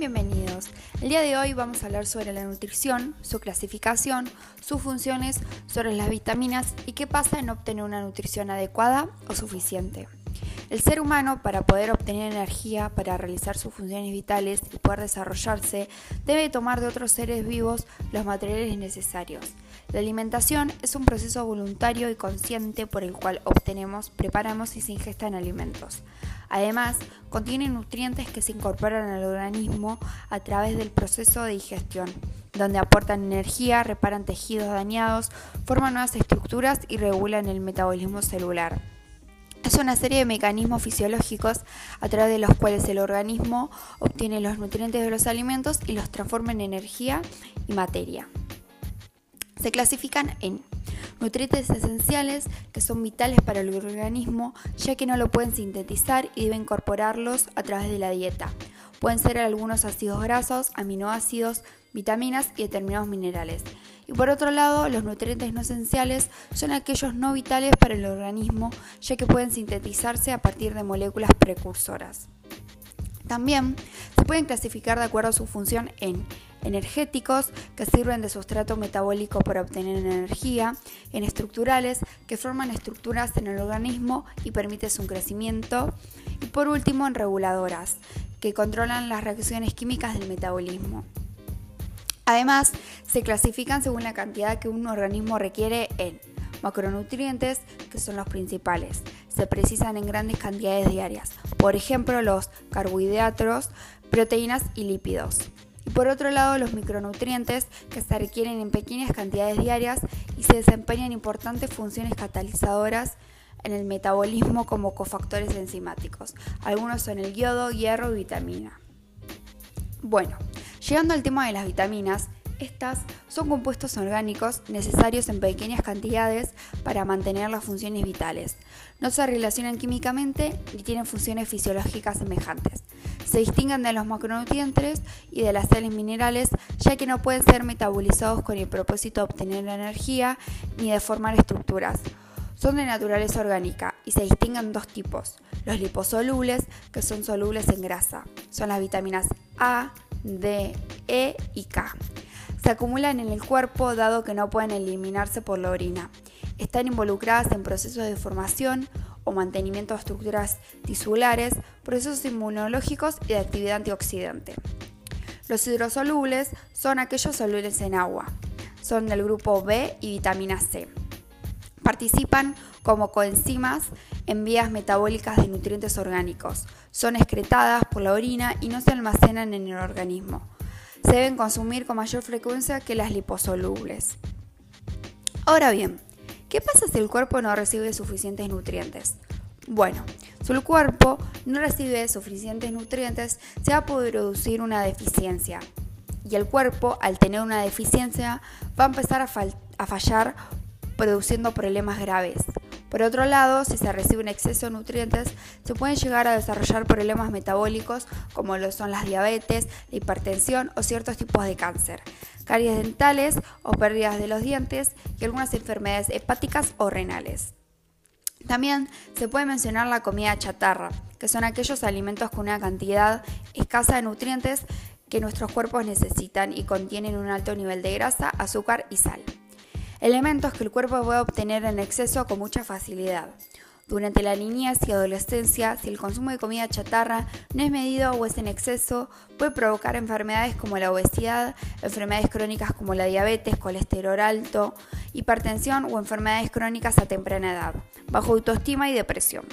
bienvenidos. El día de hoy vamos a hablar sobre la nutrición, su clasificación, sus funciones, sobre las vitaminas y qué pasa en obtener una nutrición adecuada o suficiente. El ser humano, para poder obtener energía para realizar sus funciones vitales y poder desarrollarse, debe tomar de otros seres vivos los materiales necesarios. La alimentación es un proceso voluntario y consciente por el cual obtenemos, preparamos y se ingestan alimentos. Además, contiene nutrientes que se incorporan al organismo a través del proceso de digestión, donde aportan energía, reparan tejidos dañados, forman nuevas estructuras y regulan el metabolismo celular. Es una serie de mecanismos fisiológicos a través de los cuales el organismo obtiene los nutrientes de los alimentos y los transforma en energía y materia. Se clasifican en nutrientes esenciales que son vitales para el organismo ya que no lo pueden sintetizar y deben incorporarlos a través de la dieta. Pueden ser algunos ácidos grasos, aminoácidos, vitaminas y determinados minerales. Y por otro lado, los nutrientes no esenciales son aquellos no vitales para el organismo, ya que pueden sintetizarse a partir de moléculas precursoras. También se pueden clasificar de acuerdo a su función en energéticos, que sirven de sustrato metabólico para obtener energía, en estructurales, que forman estructuras en el organismo y permiten su crecimiento, y por último en reguladoras, que controlan las reacciones químicas del metabolismo. Además, se clasifican según la cantidad que un organismo requiere en macronutrientes, que son los principales. Se precisan en grandes cantidades diarias, por ejemplo los carbohidratos, proteínas y lípidos. Por otro lado, los micronutrientes, que se requieren en pequeñas cantidades diarias y se desempeñan importantes funciones catalizadoras en el metabolismo como cofactores enzimáticos. Algunos son el yodo, hierro y vitamina. Bueno, Llegando al tema de las vitaminas, estas son compuestos orgánicos necesarios en pequeñas cantidades para mantener las funciones vitales. No se relacionan químicamente ni tienen funciones fisiológicas semejantes. Se distinguen de los macronutrientes y de las sales minerales ya que no pueden ser metabolizados con el propósito de obtener energía ni de formar estructuras. Son de naturaleza orgánica y se distinguen dos tipos. Los liposolubles, que son solubles en grasa. Son las vitaminas A, D, E y K. Se acumulan en el cuerpo dado que no pueden eliminarse por la orina. Están involucradas en procesos de formación o mantenimiento de estructuras tisulares, procesos inmunológicos y de actividad antioxidante. Los hidrosolubles son aquellos solubles en agua. Son del grupo B y vitamina C. Participan como coenzimas en vías metabólicas de nutrientes orgánicos. Son excretadas por la orina y no se almacenan en el organismo. Se deben consumir con mayor frecuencia que las liposolubles. Ahora bien, ¿qué pasa si el cuerpo no recibe suficientes nutrientes? Bueno, si el cuerpo no recibe suficientes nutrientes, se va a producir una deficiencia. Y el cuerpo, al tener una deficiencia, va a empezar a, a fallar produciendo problemas graves. Por otro lado, si se recibe un exceso de nutrientes, se pueden llegar a desarrollar problemas metabólicos como lo son las diabetes, la hipertensión o ciertos tipos de cáncer, caries dentales o pérdidas de los dientes y algunas enfermedades hepáticas o renales. También se puede mencionar la comida chatarra, que son aquellos alimentos con una cantidad escasa de nutrientes que nuestros cuerpos necesitan y contienen un alto nivel de grasa, azúcar y sal elementos que el cuerpo puede obtener en exceso con mucha facilidad. Durante la niñez y adolescencia, si el consumo de comida chatarra no es medido o es en exceso, puede provocar enfermedades como la obesidad, enfermedades crónicas como la diabetes, colesterol alto, hipertensión o enfermedades crónicas a temprana edad, bajo autoestima y depresión.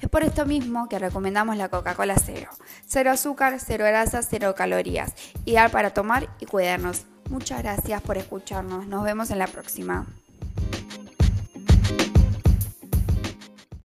Es por esto mismo que recomendamos la Coca-Cola cero. Cero azúcar, cero grasa, cero calorías. Ideal para tomar y cuidarnos. Muchas gracias por escucharnos. Nos vemos en la próxima.